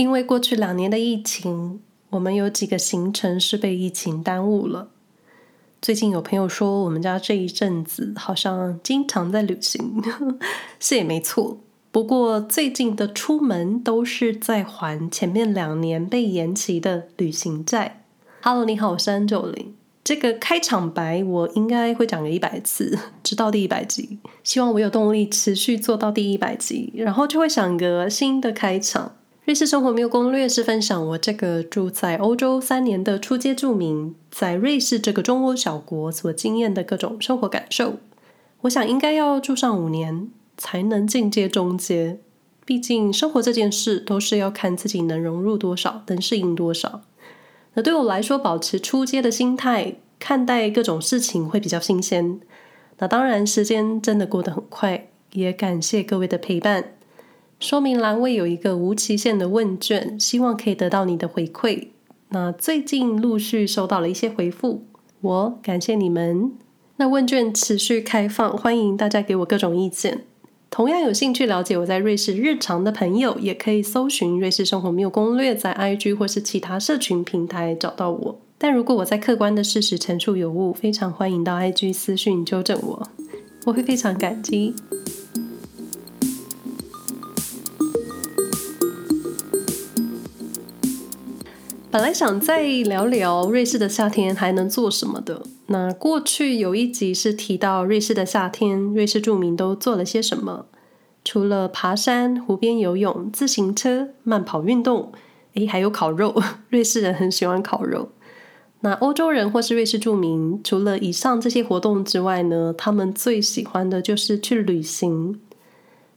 因为过去两年的疫情，我们有几个行程是被疫情耽误了。最近有朋友说，我们家这一阵子好像经常在旅行，是也没错。不过最近的出门都是在还前面两年被延期的旅行债。Hello，你好，我是 Angeline。这个开场白我应该会讲个一百次，直到第一百集。希望我有动力持续做到第一百集，然后就会想个新的开场。瑞士生活没有攻略是分享我这个住在欧洲三年的初阶住民，在瑞士这个中欧小国所经验的各种生活感受。我想应该要住上五年才能进阶中阶，毕竟生活这件事都是要看自己能融入多少，能适应多少。那对我来说，保持初阶的心态看待各种事情会比较新鲜。那当然，时间真的过得很快，也感谢各位的陪伴。说明栏位有一个无期限的问卷，希望可以得到你的回馈。那最近陆续收到了一些回复，我感谢你们。那问卷持续开放，欢迎大家给我各种意见。同样有兴趣了解我在瑞士日常的朋友，也可以搜寻“瑞士生活没有攻略”在 IG 或是其他社群平台找到我。但如果我在客观的事实陈述有误，非常欢迎到 IG 私讯纠正我，我会非常感激。本来想再聊聊瑞士的夏天还能做什么的。那过去有一集是提到瑞士的夏天，瑞士住民都做了些什么？除了爬山、湖边游泳、自行车、慢跑运动，诶，还有烤肉。瑞士人很喜欢烤肉。那欧洲人或是瑞士住民，除了以上这些活动之外呢，他们最喜欢的就是去旅行。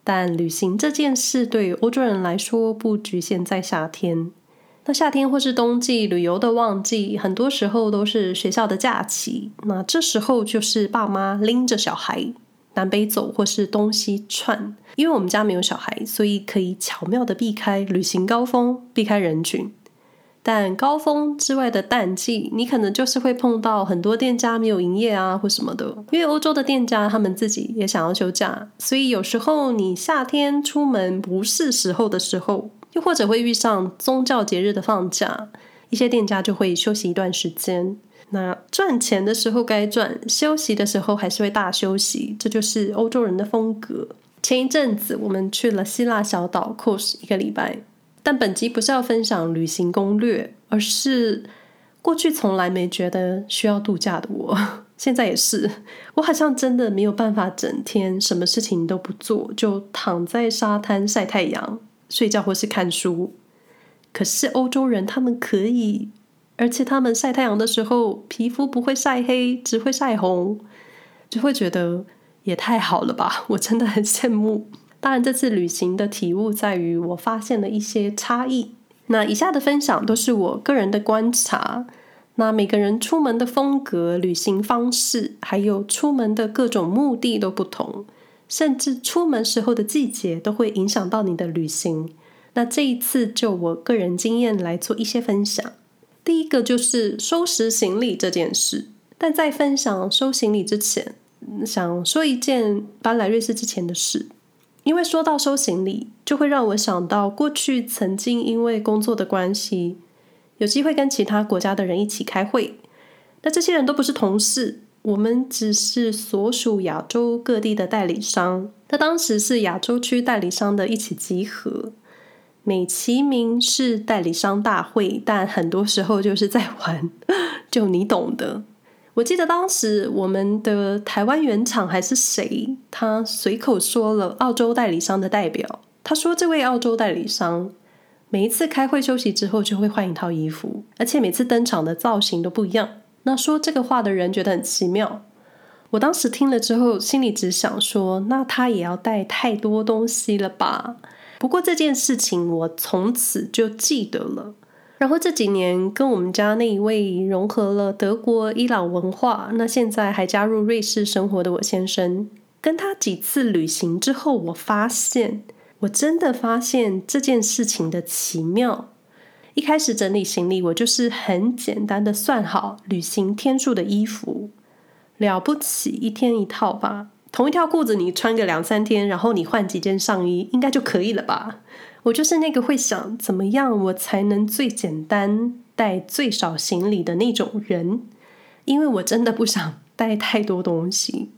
但旅行这件事对欧洲人来说，不局限在夏天。那夏天或是冬季旅游的旺季，很多时候都是学校的假期。那这时候就是爸妈拎着小孩南北走，或是东西串。因为我们家没有小孩，所以可以巧妙的避开旅行高峰，避开人群。但高峰之外的淡季，你可能就是会碰到很多店家没有营业啊，或什么的。因为欧洲的店家他们自己也想要休假，所以有时候你夏天出门不是时候的时候。又或者会遇上宗教节日的放假，一些店家就会休息一段时间。那赚钱的时候该赚，休息的时候还是会大休息，这就是欧洲人的风格。前一阵子我们去了希腊小岛 Kos 一个礼拜，但本集不是要分享旅行攻略，而是过去从来没觉得需要度假的我，现在也是，我好像真的没有办法整天什么事情都不做，就躺在沙滩晒太阳。睡觉或是看书，可是欧洲人他们可以，而且他们晒太阳的时候皮肤不会晒黑，只会晒红，就会觉得也太好了吧！我真的很羡慕。当然，这次旅行的体悟在于我发现了一些差异。那以下的分享都是我个人的观察。那每个人出门的风格、旅行方式，还有出门的各种目的都不同。甚至出门时候的季节都会影响到你的旅行。那这一次就我个人经验来做一些分享。第一个就是收拾行李这件事。但在分享收行李之前，想说一件搬来瑞士之前的事。因为说到收行李，就会让我想到过去曾经因为工作的关系，有机会跟其他国家的人一起开会。那这些人都不是同事。我们只是所属亚洲各地的代理商，他当时是亚洲区代理商的一起集合，美其名是代理商大会，但很多时候就是在玩，就你懂的。我记得当时我们的台湾原厂还是谁，他随口说了澳洲代理商的代表，他说这位澳洲代理商每一次开会休息之后就会换一套衣服，而且每次登场的造型都不一样。那说这个话的人觉得很奇妙，我当时听了之后，心里只想说：那他也要带太多东西了吧？不过这件事情我从此就记得了。然后这几年跟我们家那一位融合了德国、伊朗文化，那现在还加入瑞士生活的我先生，跟他几次旅行之后，我发现，我真的发现这件事情的奇妙。一开始整理行李，我就是很简单的算好旅行天数的衣服，了不起一天一套吧。同一条裤子你穿个两三天，然后你换几件上衣，应该就可以了吧？我就是那个会想怎么样我才能最简单带最少行李的那种人，因为我真的不想带太多东西。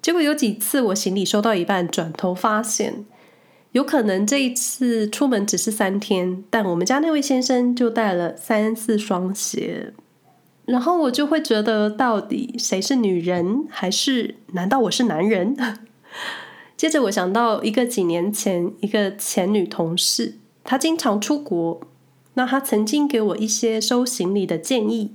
结果有几次我行李收到一半，转头发现，有可能这一次出门只是三天，但我们家那位先生就带了三四双鞋，然后我就会觉得，到底谁是女人，还是难道我是男人？接着我想到一个几年前一个前女同事，她经常出国，那她曾经给我一些收行李的建议。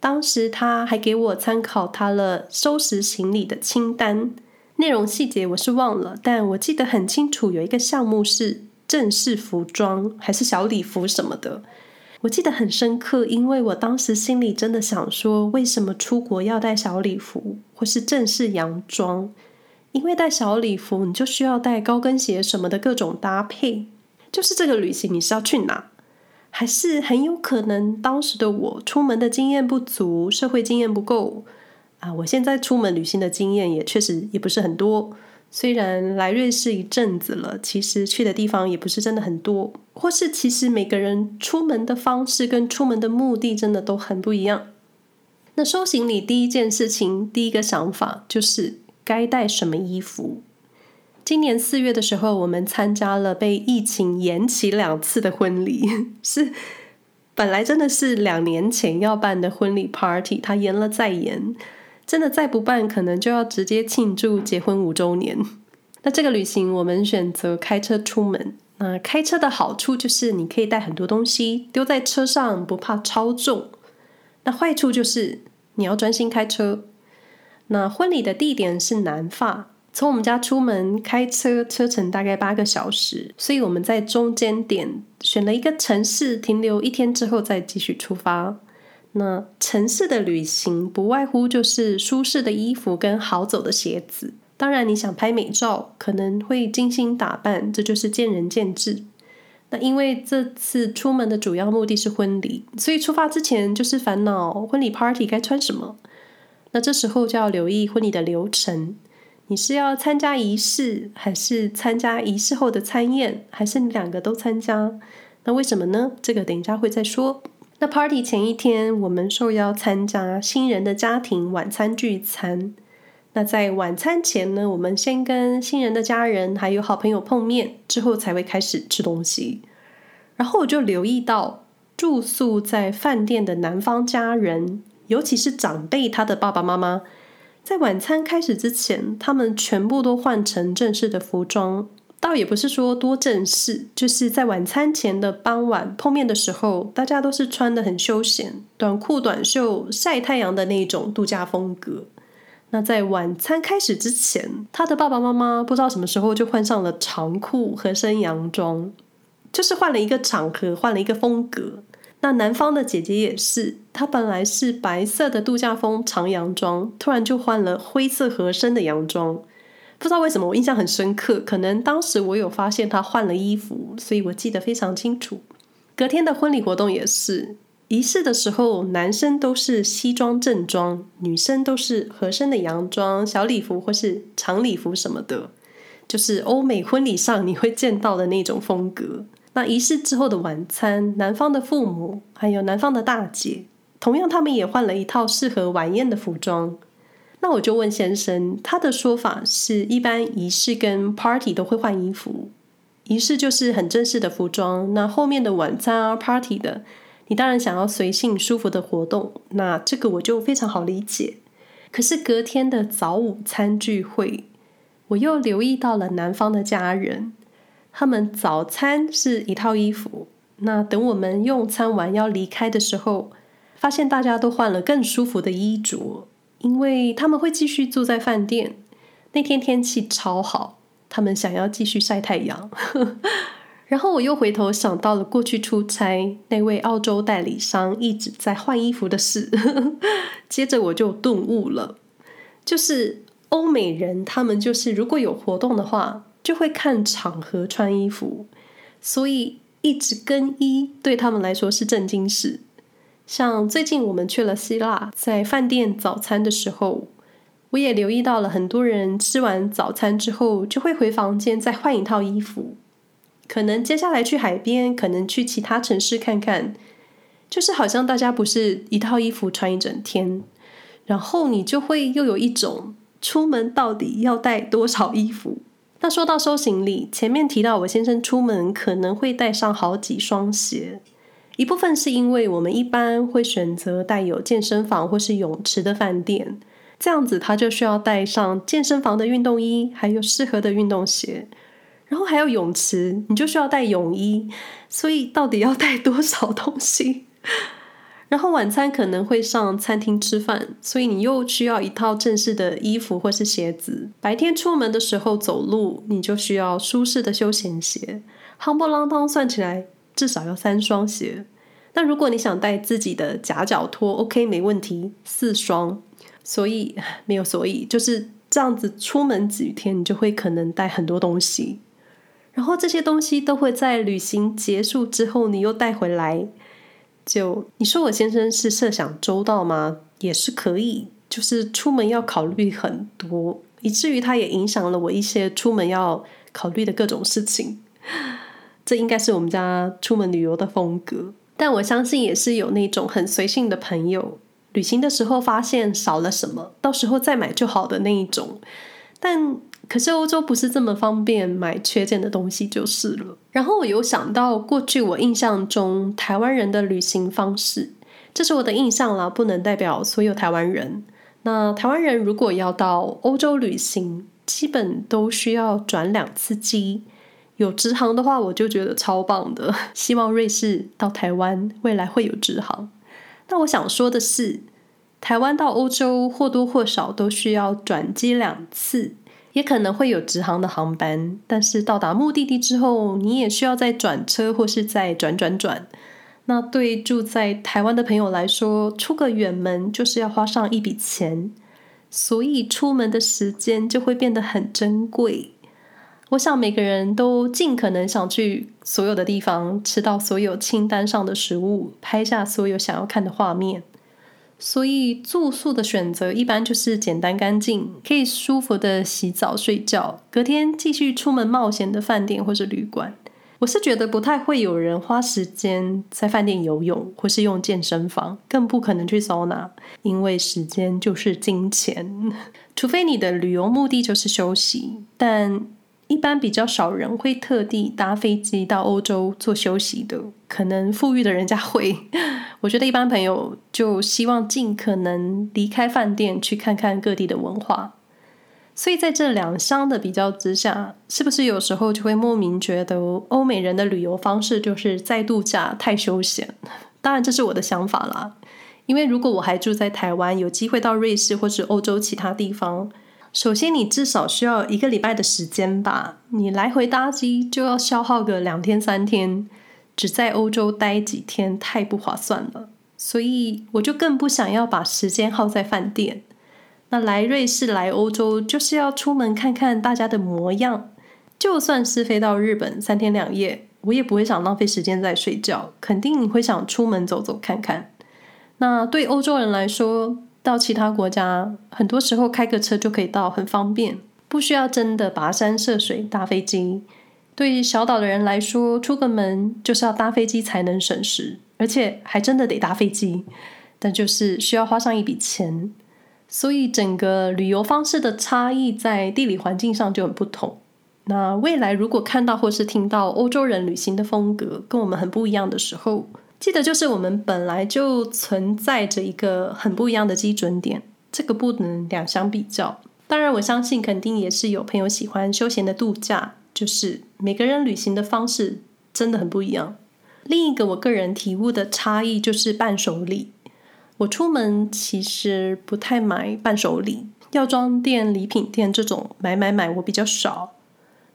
当时她还给我参考她了收拾行李的清单，内容细节我是忘了，但我记得很清楚，有一个项目是正式服装还是小礼服什么的，我记得很深刻，因为我当时心里真的想说，为什么出国要带小礼服或是正式洋装？因为带小礼服，你就需要带高跟鞋什么的各种搭配。就是这个旅行你是要去哪？还是很有可能当时的我出门的经验不足，社会经验不够啊。我现在出门旅行的经验也确实也不是很多。虽然来瑞士一阵子了，其实去的地方也不是真的很多。或是其实每个人出门的方式跟出门的目的真的都很不一样。那收行李第一件事情，第一个想法就是。该带什么衣服？今年四月的时候，我们参加了被疫情延期两次的婚礼，是本来真的是两年前要办的婚礼 party，它延了再延，真的再不办，可能就要直接庆祝结婚五周年。那这个旅行，我们选择开车出门。那开车的好处就是你可以带很多东西丢在车上，不怕超重。那坏处就是你要专心开车。那婚礼的地点是南法，从我们家出门开车车程大概八个小时，所以我们在中间点选了一个城市停留一天之后再继续出发。那城市的旅行不外乎就是舒适的衣服跟好走的鞋子，当然你想拍美照可能会精心打扮，这就是见仁见智。那因为这次出门的主要目的是婚礼，所以出发之前就是烦恼婚礼 party 该穿什么。那这时候就要留意婚礼的流程，你是要参加仪式，还是参加仪式后的餐宴，还是你两个都参加？那为什么呢？这个等一下会再说。那 party 前一天，我们受邀参加新人的家庭晚餐聚餐。那在晚餐前呢，我们先跟新人的家人还有好朋友碰面，之后才会开始吃东西。然后我就留意到住宿在饭店的男方家人。尤其是长辈，他的爸爸妈妈，在晚餐开始之前，他们全部都换成正式的服装。倒也不是说多正式，就是在晚餐前的傍晚碰面的时候，大家都是穿得很休闲，短裤短袖晒太阳的那种度假风格。那在晚餐开始之前，他的爸爸妈妈不知道什么时候就换上了长裤合身洋装，就是换了一个场合，换了一个风格。那男方的姐姐也是，她本来是白色的度假风长洋装，突然就换了灰色合身的洋装。不知道为什么，我印象很深刻。可能当时我有发现他换了衣服，所以我记得非常清楚。隔天的婚礼活动也是，仪式的时候，男生都是西装正装，女生都是合身的洋装、小礼服或是长礼服什么的，就是欧美婚礼上你会见到的那种风格。那仪式之后的晚餐，男方的父母还有男方的大姐，同样他们也换了一套适合晚宴的服装。那我就问先生，他的说法是一般仪式跟 party 都会换衣服，仪式就是很正式的服装，那后面的晚餐啊 party 的，你当然想要随性舒服的活动，那这个我就非常好理解。可是隔天的早午餐聚会，我又留意到了男方的家人。他们早餐是一套衣服，那等我们用餐完要离开的时候，发现大家都换了更舒服的衣着，因为他们会继续住在饭店。那天天气超好，他们想要继续晒太阳。然后我又回头想到了过去出差那位澳洲代理商一直在换衣服的事，接着我就顿悟了，就是欧美人他们就是如果有活动的话。就会看场合穿衣服，所以一直更衣对他们来说是正经事。像最近我们去了希腊，在饭店早餐的时候，我也留意到了很多人吃完早餐之后就会回房间再换一套衣服。可能接下来去海边，可能去其他城市看看，就是好像大家不是一套衣服穿一整天，然后你就会又有一种出门到底要带多少衣服。那说到收行李，前面提到我先生出门可能会带上好几双鞋，一部分是因为我们一般会选择带有健身房或是泳池的饭店，这样子他就需要带上健身房的运动衣，还有适合的运动鞋，然后还有泳池，你就需要带泳衣，所以到底要带多少东西？然后晚餐可能会上餐厅吃饭，所以你又需要一套正式的衣服或是鞋子。白天出门的时候走路，你就需要舒适的休闲鞋。夯不啷当算起来至少要三双鞋。那如果你想带自己的夹脚拖，OK，没问题，四双。所以没有所以，就是这样子出门几天，你就会可能带很多东西。然后这些东西都会在旅行结束之后，你又带回来。就你说我先生是设想周到吗？也是可以，就是出门要考虑很多，以至于他也影响了我一些出门要考虑的各种事情。这应该是我们家出门旅游的风格，但我相信也是有那种很随性的朋友，旅行的时候发现少了什么，到时候再买就好的那一种。但可是欧洲不是这么方便买缺件的东西就是了。然后我有想到过去我印象中台湾人的旅行方式，这是我的印象啦，不能代表所有台湾人。那台湾人如果要到欧洲旅行，基本都需要转两次机。有直航的话，我就觉得超棒的。希望瑞士到台湾未来会有直航。那我想说的是，台湾到欧洲或多或少都需要转机两次。也可能会有直航的航班，但是到达目的地之后，你也需要再转车或是再转转转。那对住在台湾的朋友来说，出个远门就是要花上一笔钱，所以出门的时间就会变得很珍贵。我想每个人都尽可能想去所有的地方，吃到所有清单上的食物，拍下所有想要看的画面。所以住宿的选择一般就是简单干净，可以舒服的洗澡睡觉，隔天继续出门冒险的饭店或是旅馆。我是觉得不太会有人花时间在饭店游泳或是用健身房，更不可能去桑拿，因为时间就是金钱。除非你的旅游目的就是休息，但。一般比较少人会特地搭飞机到欧洲做休息的，可能富裕的人家会。我觉得一般朋友就希望尽可能离开饭店去看看各地的文化。所以在这两相的比较之下，是不是有时候就会莫名觉得欧美人的旅游方式就是在度假太休闲？当然这是我的想法啦，因为如果我还住在台湾，有机会到瑞士或是欧洲其他地方。首先，你至少需要一个礼拜的时间吧。你来回搭机就要消耗个两天三天，只在欧洲待几天太不划算了。所以，我就更不想要把时间耗在饭店。那来瑞士、来欧洲，就是要出门看看大家的模样。就算是飞到日本三天两夜，我也不会想浪费时间在睡觉，肯定会想出门走走看看。那对欧洲人来说，到其他国家，很多时候开个车就可以到，很方便，不需要真的跋山涉水搭飞机。对于小岛的人来说，出个门就是要搭飞机才能省时，而且还真的得搭飞机，但就是需要花上一笔钱。所以整个旅游方式的差异在地理环境上就很不同。那未来如果看到或是听到欧洲人旅行的风格跟我们很不一样的时候，记得，就是我们本来就存在着一个很不一样的基准点，这个不能两相比较。当然，我相信肯定也是有朋友喜欢休闲的度假，就是每个人旅行的方式真的很不一样。另一个我个人体悟的差异就是伴手礼。我出门其实不太买伴手礼，药妆店、礼品店这种买买买我比较少，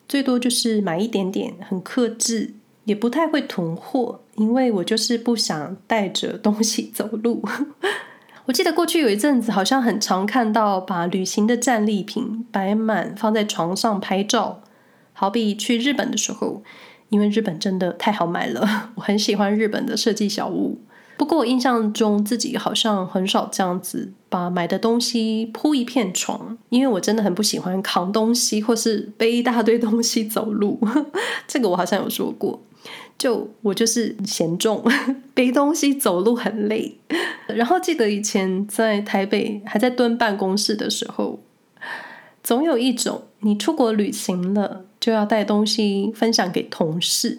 最多就是买一点点，很克制。也不太会囤货，因为我就是不想带着东西走路。我记得过去有一阵子，好像很常看到把旅行的战利品摆满放在床上拍照。好比去日本的时候，因为日本真的太好买了，我很喜欢日本的设计小物。不过我印象中自己好像很少这样子把买的东西铺一片床，因为我真的很不喜欢扛东西或是背一大堆东西走路。这个我好像有说过，就我就是嫌重，背东西走路很累。然后记得以前在台北还在蹲办公室的时候，总有一种你出国旅行了就要带东西分享给同事。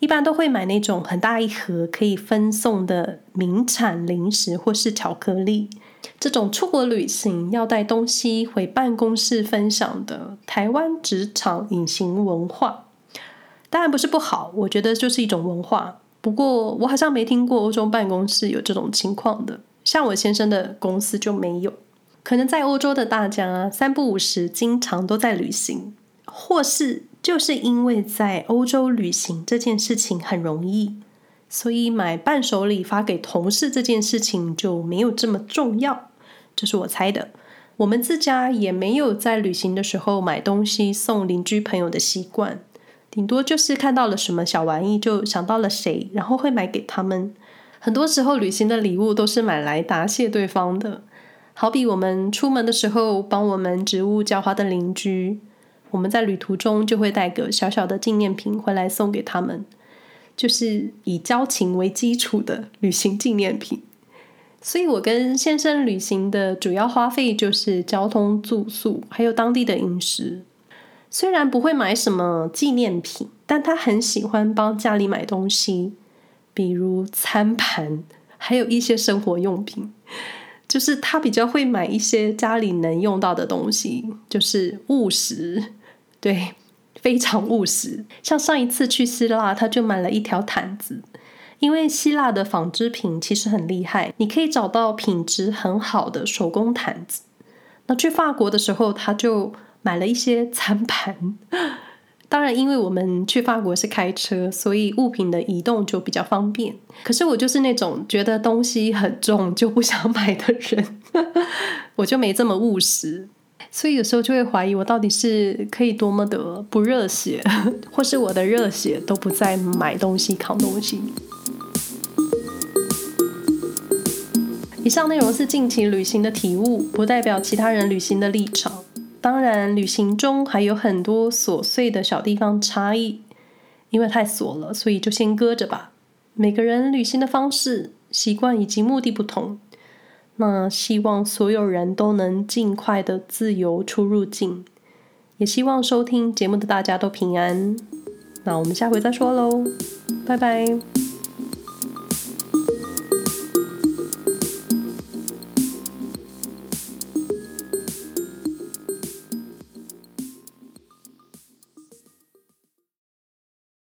一般都会买那种很大一盒可以分送的名产零食或是巧克力。这种出国旅行要带东西回办公室分享的台湾职场隐形文化，当然不是不好，我觉得就是一种文化。不过我好像没听过欧洲办公室有这种情况的，像我先生的公司就没有。可能在欧洲的大家三不五时，经常都在旅行，或是。就是因为在欧洲旅行这件事情很容易，所以买伴手礼发给同事这件事情就没有这么重要。这是我猜的。我们自家也没有在旅行的时候买东西送邻居朋友的习惯，顶多就是看到了什么小玩意就想到了谁，然后会买给他们。很多时候旅行的礼物都是买来答谢对方的，好比我们出门的时候帮我们植物浇花的邻居。我们在旅途中就会带个小小的纪念品回来送给他们，就是以交情为基础的旅行纪念品。所以我跟先生旅行的主要花费就是交通、住宿，还有当地的饮食。虽然不会买什么纪念品，但他很喜欢帮家里买东西，比如餐盘，还有一些生活用品。就是他比较会买一些家里能用到的东西，就是务实。对，非常务实。像上一次去希腊，他就买了一条毯子，因为希腊的纺织品其实很厉害，你可以找到品质很好的手工毯子。那去法国的时候，他就买了一些餐盘。当然，因为我们去法国是开车，所以物品的移动就比较方便。可是我就是那种觉得东西很重就不想买的人，我就没这么务实。所以有时候就会怀疑我到底是可以多么的不热血，或是我的热血都不在买东西、扛东西。以上内容是近期旅行的体悟，不代表其他人旅行的立场。当然，旅行中还有很多琐碎的小地方差异，因为太琐了，所以就先搁着吧。每个人旅行的方式、习惯以及目的不同。那希望所有人都能尽快的自由出入境，也希望收听节目的大家都平安。那我们下回再说喽，拜拜。